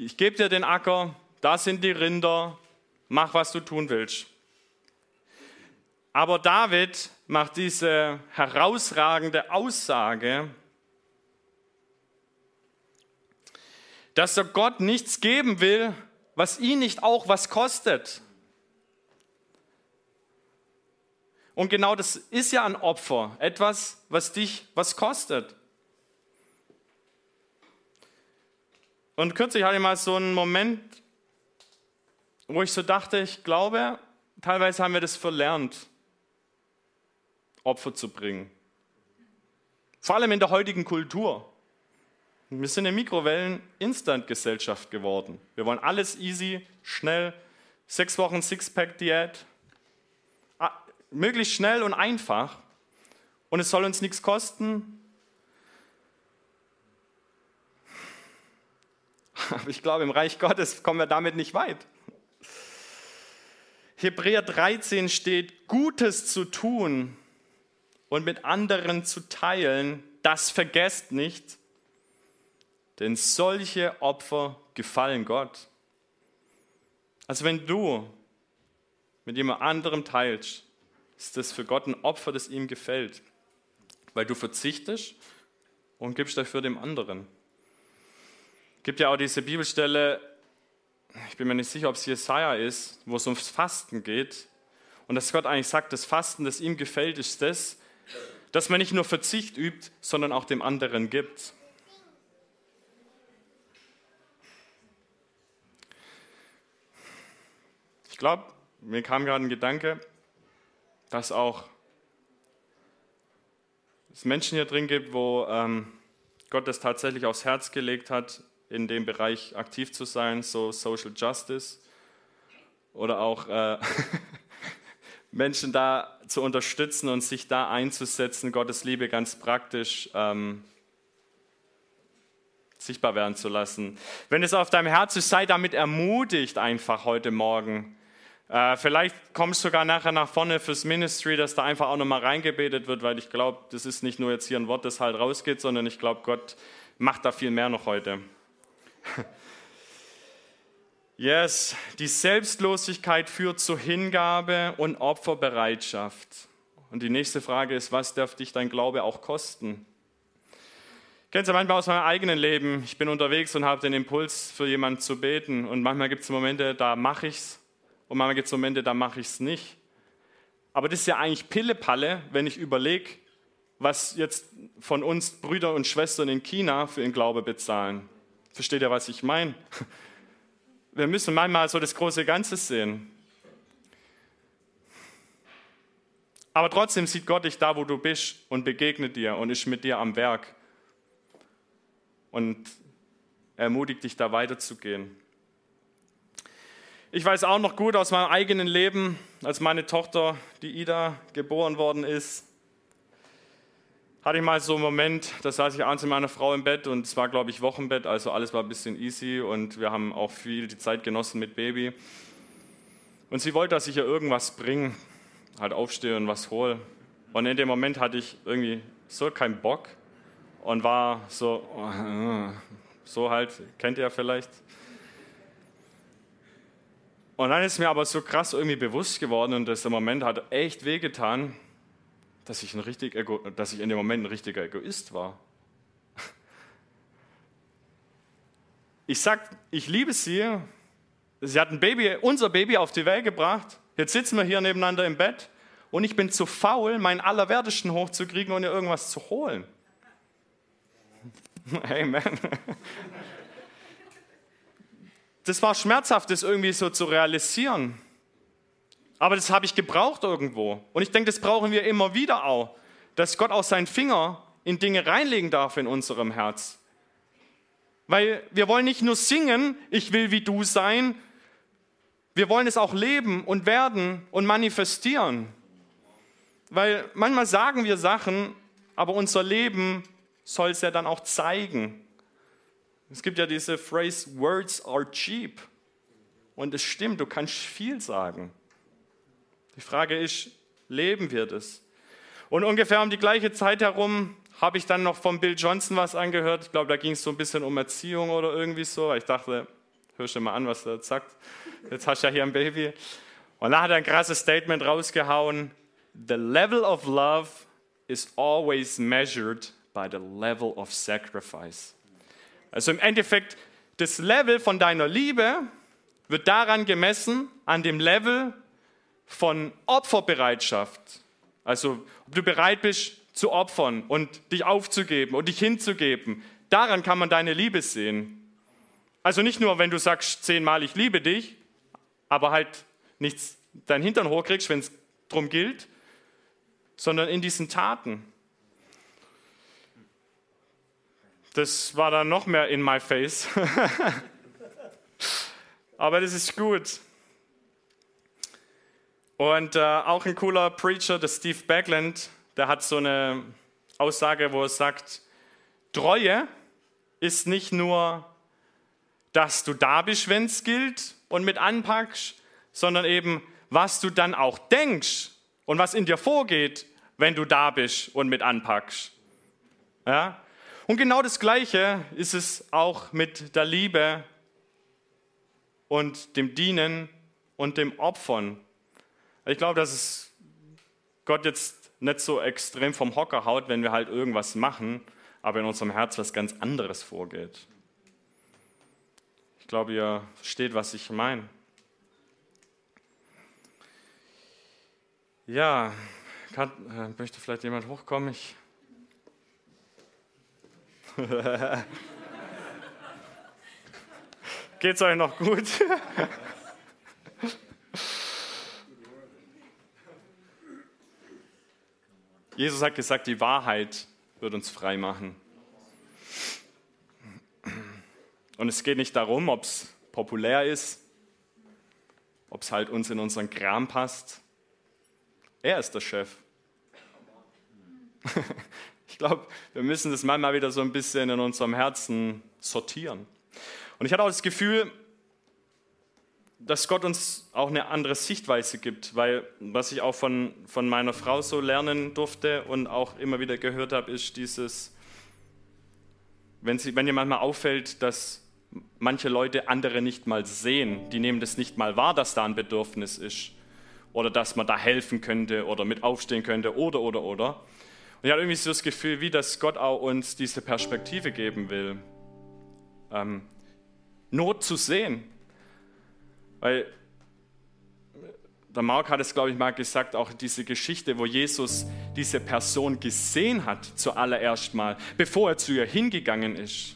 ich gebe dir den Acker, da sind die Rinder, mach, was du tun willst. Aber David macht diese herausragende Aussage, dass er Gott nichts geben will, was ihn nicht auch was kostet. Und genau das ist ja ein Opfer, etwas, was dich was kostet. Und kürzlich hatte ich mal so einen Moment, wo ich so dachte, ich glaube, teilweise haben wir das verlernt, Opfer zu bringen. Vor allem in der heutigen Kultur. Wir sind eine Mikrowellen-Instant-Gesellschaft geworden. Wir wollen alles easy, schnell, sechs Wochen Sixpack-Diät, ah, möglichst schnell und einfach. Und es soll uns nichts kosten. Aber ich glaube, im Reich Gottes kommen wir damit nicht weit. Hebräer 13 steht, Gutes zu tun und mit anderen zu teilen, das vergesst nicht, denn solche Opfer gefallen Gott. Also wenn du mit jemand anderem teilst, ist das für Gott ein Opfer, das ihm gefällt, weil du verzichtest und gibst dafür dem anderen gibt ja auch diese Bibelstelle, ich bin mir nicht sicher, ob es Jesaja ist, wo es ums Fasten geht. Und dass Gott eigentlich sagt, das Fasten, das ihm gefällt, ist das, dass man nicht nur Verzicht übt, sondern auch dem anderen gibt. Ich glaube, mir kam gerade ein Gedanke, dass auch es Menschen hier drin gibt, wo ähm, Gott das tatsächlich aufs Herz gelegt hat, in dem Bereich aktiv zu sein, so Social Justice oder auch äh, Menschen da zu unterstützen und sich da einzusetzen, Gottes Liebe ganz praktisch ähm, sichtbar werden zu lassen. Wenn es auf deinem Herz ist, sei damit ermutigt einfach heute Morgen. Äh, vielleicht kommst du sogar nachher nach vorne fürs Ministry, dass da einfach auch nochmal reingebetet wird, weil ich glaube, das ist nicht nur jetzt hier ein Wort, das halt rausgeht, sondern ich glaube, Gott macht da viel mehr noch heute. Yes, die Selbstlosigkeit führt zur Hingabe und Opferbereitschaft. Und die nächste Frage ist, was darf dich dein Glaube auch kosten? Kennst du manchmal aus meinem eigenen Leben, ich bin unterwegs und habe den Impuls, für jemanden zu beten. Und manchmal gibt es Momente, da mache ich es. Und manchmal gibt es Momente, da mache ich es nicht. Aber das ist ja eigentlich Pillepalle, wenn ich überlege, was jetzt von uns Brüder und Schwestern in China für ihren Glaube bezahlen. Versteht ihr, was ich meine? wir müssen manchmal so das große Ganze sehen. Aber trotzdem sieht Gott dich da, wo du bist und begegnet dir und ist mit dir am Werk. Und ermutigt dich, da weiterzugehen. Ich weiß auch noch gut aus meinem eigenen Leben, als meine Tochter, die Ida, geboren worden ist, hatte ich mal so einen Moment, da saß ich abends mit meiner Frau im Bett und es war, glaube ich, Wochenbett, also alles war ein bisschen easy und wir haben auch viel die Zeit genossen mit Baby. Und sie wollte, dass ich ihr irgendwas bringe, halt aufstehe und was hole. Und in dem Moment hatte ich irgendwie so keinen Bock und war so, so halt, kennt ihr vielleicht. Und dann ist mir aber so krass irgendwie bewusst geworden und der Moment hat echt wehgetan, dass ich, ein richtig Ego, dass ich in dem Moment ein richtiger Egoist war. Ich sag, ich liebe sie. Sie hat ein Baby, unser Baby auf die Welt gebracht. Jetzt sitzen wir hier nebeneinander im Bett und ich bin zu faul, meinen Allerwertesten hochzukriegen und ihr irgendwas zu holen. Amen das war schmerzhaft, das irgendwie so zu realisieren. Aber das habe ich gebraucht irgendwo. Und ich denke, das brauchen wir immer wieder auch, dass Gott auch seinen Finger in Dinge reinlegen darf in unserem Herz. Weil wir wollen nicht nur singen, ich will wie du sein, wir wollen es auch leben und werden und manifestieren. Weil manchmal sagen wir Sachen, aber unser Leben soll es ja dann auch zeigen. Es gibt ja diese Phrase, Words are cheap. Und es stimmt, du kannst viel sagen. Die Frage ist, leben wir das? Und ungefähr um die gleiche Zeit herum habe ich dann noch von Bill Johnson was angehört. Ich glaube, da ging es so ein bisschen um Erziehung oder irgendwie so. Ich dachte, hör schon mal an, was er sagt. Jetzt hast du ja hier ein Baby. Und da hat er ein krasses Statement rausgehauen. The level of love is always measured by the level of sacrifice. Also im Endeffekt, das Level von deiner Liebe wird daran gemessen, an dem Level von Opferbereitschaft. Also ob du bereit bist zu opfern und dich aufzugeben und dich hinzugeben. Daran kann man deine Liebe sehen. Also nicht nur, wenn du sagst zehnmal, ich liebe dich, aber halt nichts dein Hintern hochkriegst, wenn es darum gilt, sondern in diesen Taten. Das war dann noch mehr in my face. Aber das ist gut. Und äh, auch ein cooler Preacher, der Steve Backland, der hat so eine Aussage, wo er sagt, Treue ist nicht nur, dass du da bist, wenn es gilt und mit anpackst, sondern eben, was du dann auch denkst und was in dir vorgeht, wenn du da bist und mit anpackst. Ja? Und genau das Gleiche ist es auch mit der Liebe und dem Dienen und dem Opfern. Ich glaube, dass es Gott jetzt nicht so extrem vom Hocker haut, wenn wir halt irgendwas machen, aber in unserem Herz was ganz anderes vorgeht. Ich glaube, ihr versteht, was ich meine. Ja, kann, äh, möchte vielleicht jemand hochkommen? Ich Geht's euch noch gut? Jesus hat gesagt, die Wahrheit wird uns frei machen. Und es geht nicht darum, ob es populär ist, ob es halt uns in unseren Kram passt. Er ist der Chef. Ich glaube, wir müssen das manchmal wieder so ein bisschen in unserem Herzen sortieren. Und ich hatte auch das Gefühl, dass Gott uns auch eine andere Sichtweise gibt, weil was ich auch von, von meiner Frau so lernen durfte und auch immer wieder gehört habe, ist dieses, wenn, sie, wenn dir manchmal auffällt, dass manche Leute andere nicht mal sehen, die nehmen das nicht mal wahr, dass da ein Bedürfnis ist oder dass man da helfen könnte oder mit aufstehen könnte oder, oder, oder. Und ich habe irgendwie so das Gefühl, wie dass Gott auch uns diese Perspektive geben will, ähm, Not zu sehen. Weil der Mark hat es, glaube ich, mal gesagt, auch diese Geschichte, wo Jesus diese Person gesehen hat zuallererst mal, bevor er zu ihr hingegangen ist.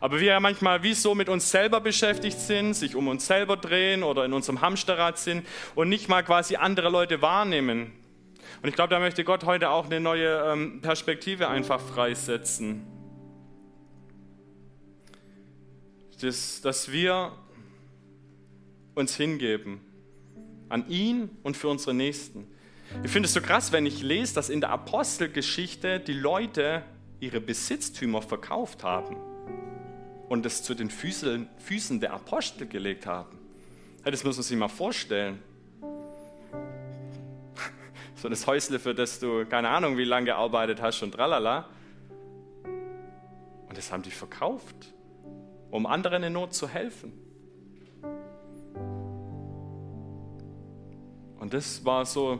Aber wir ja manchmal wie so mit uns selber beschäftigt sind, sich um uns selber drehen oder in unserem Hamsterrad sind und nicht mal quasi andere Leute wahrnehmen. Und ich glaube, da möchte Gott heute auch eine neue ähm, Perspektive einfach freisetzen. Das, dass wir uns hingeben an ihn und für unsere Nächsten. Ich finde es so krass, wenn ich lese, dass in der Apostelgeschichte die Leute ihre Besitztümer verkauft haben und es zu den Füßen, Füßen der Apostel gelegt haben. Das muss man sich mal vorstellen. So das Häusle, für das du keine Ahnung wie lange gearbeitet hast und tralala. Und das haben die verkauft, um anderen in Not zu helfen. Und das war so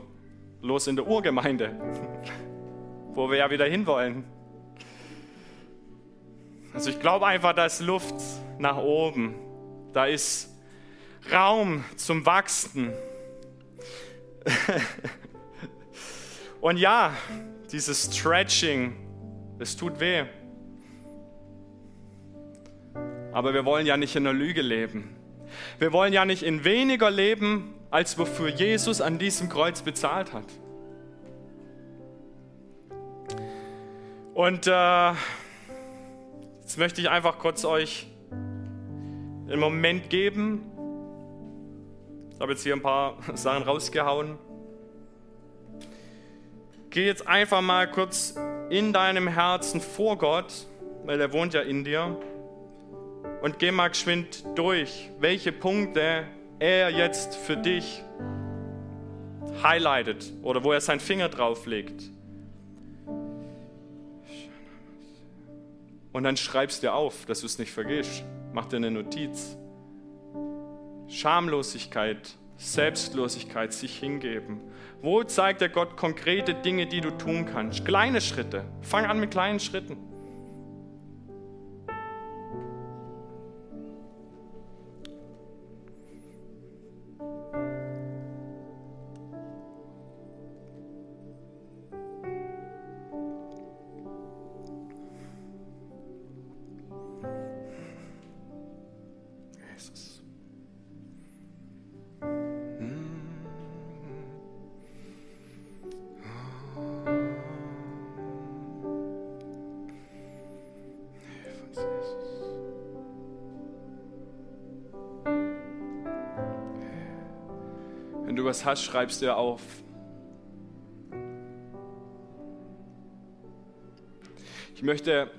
los in der Urgemeinde, wo wir ja wieder hinwollen. Also ich glaube einfach, da ist Luft nach oben. Da ist Raum zum Wachsen. Und ja, dieses Stretching, es tut weh. Aber wir wollen ja nicht in der Lüge leben. Wir wollen ja nicht in weniger leben, als wofür Jesus an diesem Kreuz bezahlt hat. Und äh, jetzt möchte ich einfach kurz euch einen Moment geben. Ich habe jetzt hier ein paar Sachen rausgehauen. Geh jetzt einfach mal kurz in deinem Herzen vor Gott, weil er wohnt ja in dir, und geh mal geschwind durch, welche Punkte er jetzt für dich highlightet oder wo er seinen Finger drauf legt. Und dann schreibst du auf, dass du es nicht vergisst. Mach dir eine Notiz. Schamlosigkeit, Selbstlosigkeit, sich hingeben. Wo zeigt der Gott konkrete Dinge, die du tun kannst? Kleine Schritte. Fang an mit kleinen Schritten. Was hast, schreibst du auf. Ich möchte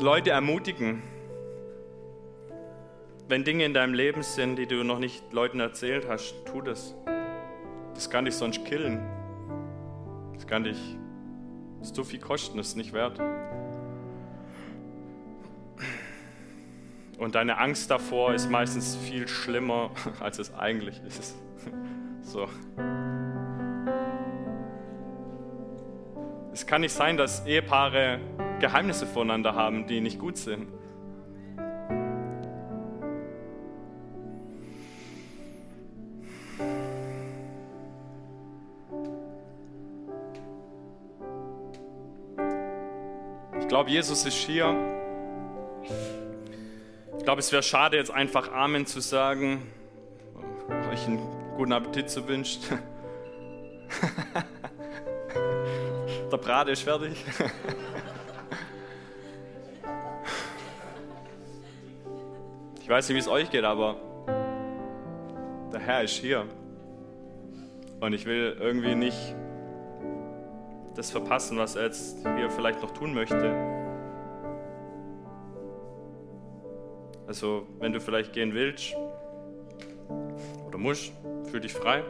Leute ermutigen, wenn Dinge in deinem Leben sind, die du noch nicht Leuten erzählt hast, tu das. Das kann dich sonst killen. Das kann dich so viel kosten, das ist nicht wert. Und deine Angst davor ist meistens viel schlimmer, als es eigentlich ist. So. Es kann nicht sein, dass Ehepaare Geheimnisse voneinander haben, die nicht gut sind. Jesus ist hier. Ich glaube, es wäre schade, jetzt einfach Amen zu sagen. Euch einen guten Appetit zu wünscht. Der Brate ist fertig. Ich weiß nicht, wie es euch geht, aber der Herr ist hier. Und ich will irgendwie nicht das verpassen, was er jetzt hier vielleicht noch tun möchte. Also, wenn du vielleicht gehen willst oder musst, Fühl dich frei.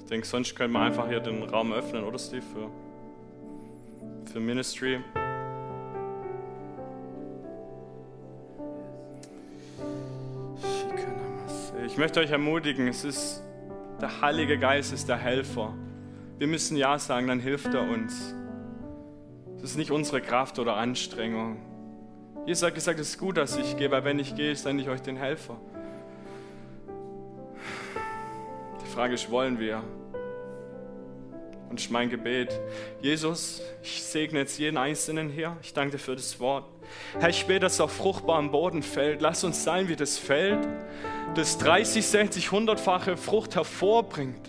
Ich denke, sonst können wir einfach hier den Raum öffnen, oder Steve, für, für Ministry. Ich möchte euch ermutigen, es ist der Heilige Geist ist der Helfer. Wir müssen Ja sagen, dann hilft er uns. Es ist nicht unsere Kraft oder Anstrengung. Jesus hat gesagt, es ist gut, dass ich gehe, weil wenn ich gehe, sende ich euch den Helfer. Die Frage ist, wollen wir? Und ist mein Gebet. Jesus, ich segne jetzt jeden Einzelnen hier. Ich danke dir für das Wort. Herr, ich bete, dass es auf fruchtbarem Boden fällt. Lass uns sein wie das Feld, das 30, 60, 100-fache Frucht hervorbringt.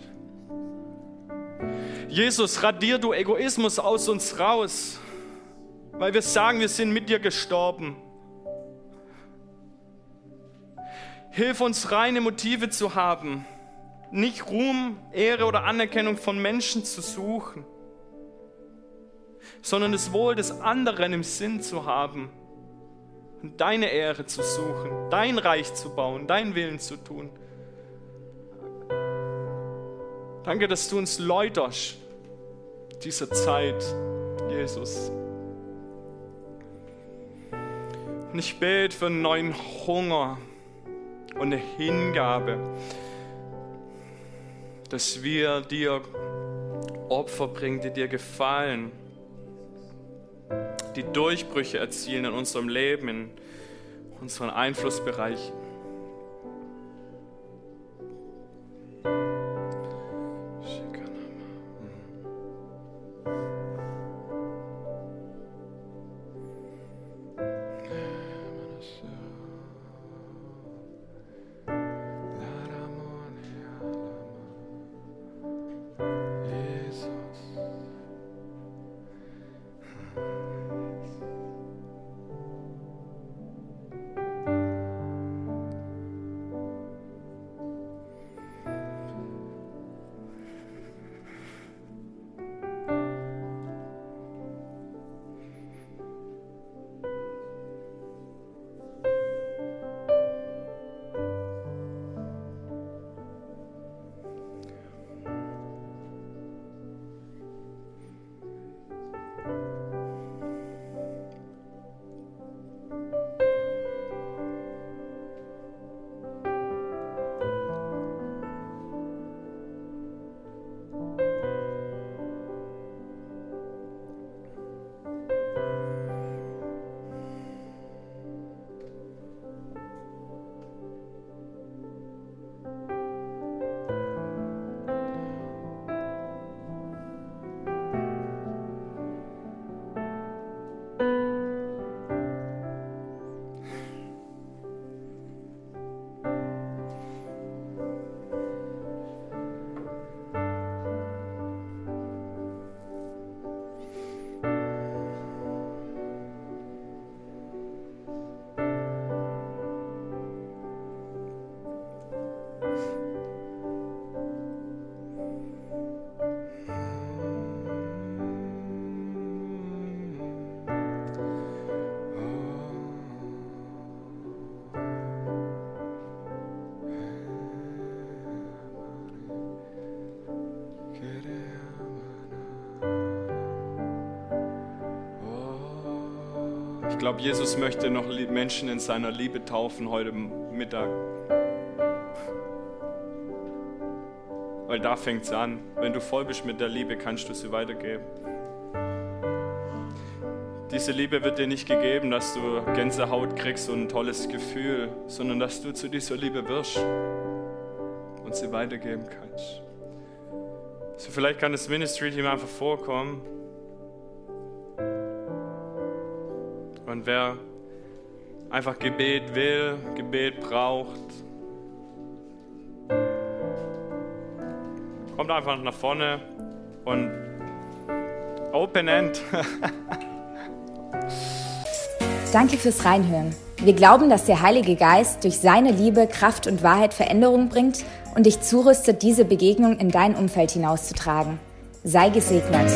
Jesus, radier du Egoismus aus uns raus, weil wir sagen, wir sind mit dir gestorben. Hilf uns, reine Motive zu haben, nicht Ruhm, Ehre oder Anerkennung von Menschen zu suchen, sondern das Wohl des anderen im Sinn zu haben und deine Ehre zu suchen, dein Reich zu bauen, deinen Willen zu tun. Danke, dass du uns läuterst dieser Zeit, Jesus. Und ich bete für einen neuen Hunger und eine Hingabe, dass wir dir Opfer bringen, die dir gefallen, die Durchbrüche erzielen in unserem Leben, in unseren Einflussbereichen. Ich glaube, Jesus möchte noch Menschen in seiner Liebe taufen heute Mittag. Weil da fängt es an. Wenn du voll bist mit der Liebe, kannst du sie weitergeben. Diese Liebe wird dir nicht gegeben, dass du Gänsehaut kriegst und ein tolles Gefühl, sondern dass du zu dieser Liebe wirst und sie weitergeben kannst. So vielleicht kann das Ministry-Team einfach vorkommen. Und wer einfach Gebet will, Gebet braucht, kommt einfach nach vorne und Open End. Danke fürs Reinhören. Wir glauben, dass der Heilige Geist durch seine Liebe, Kraft und Wahrheit Veränderung bringt und dich zurüstet, diese Begegnung in dein Umfeld hinauszutragen. Sei gesegnet.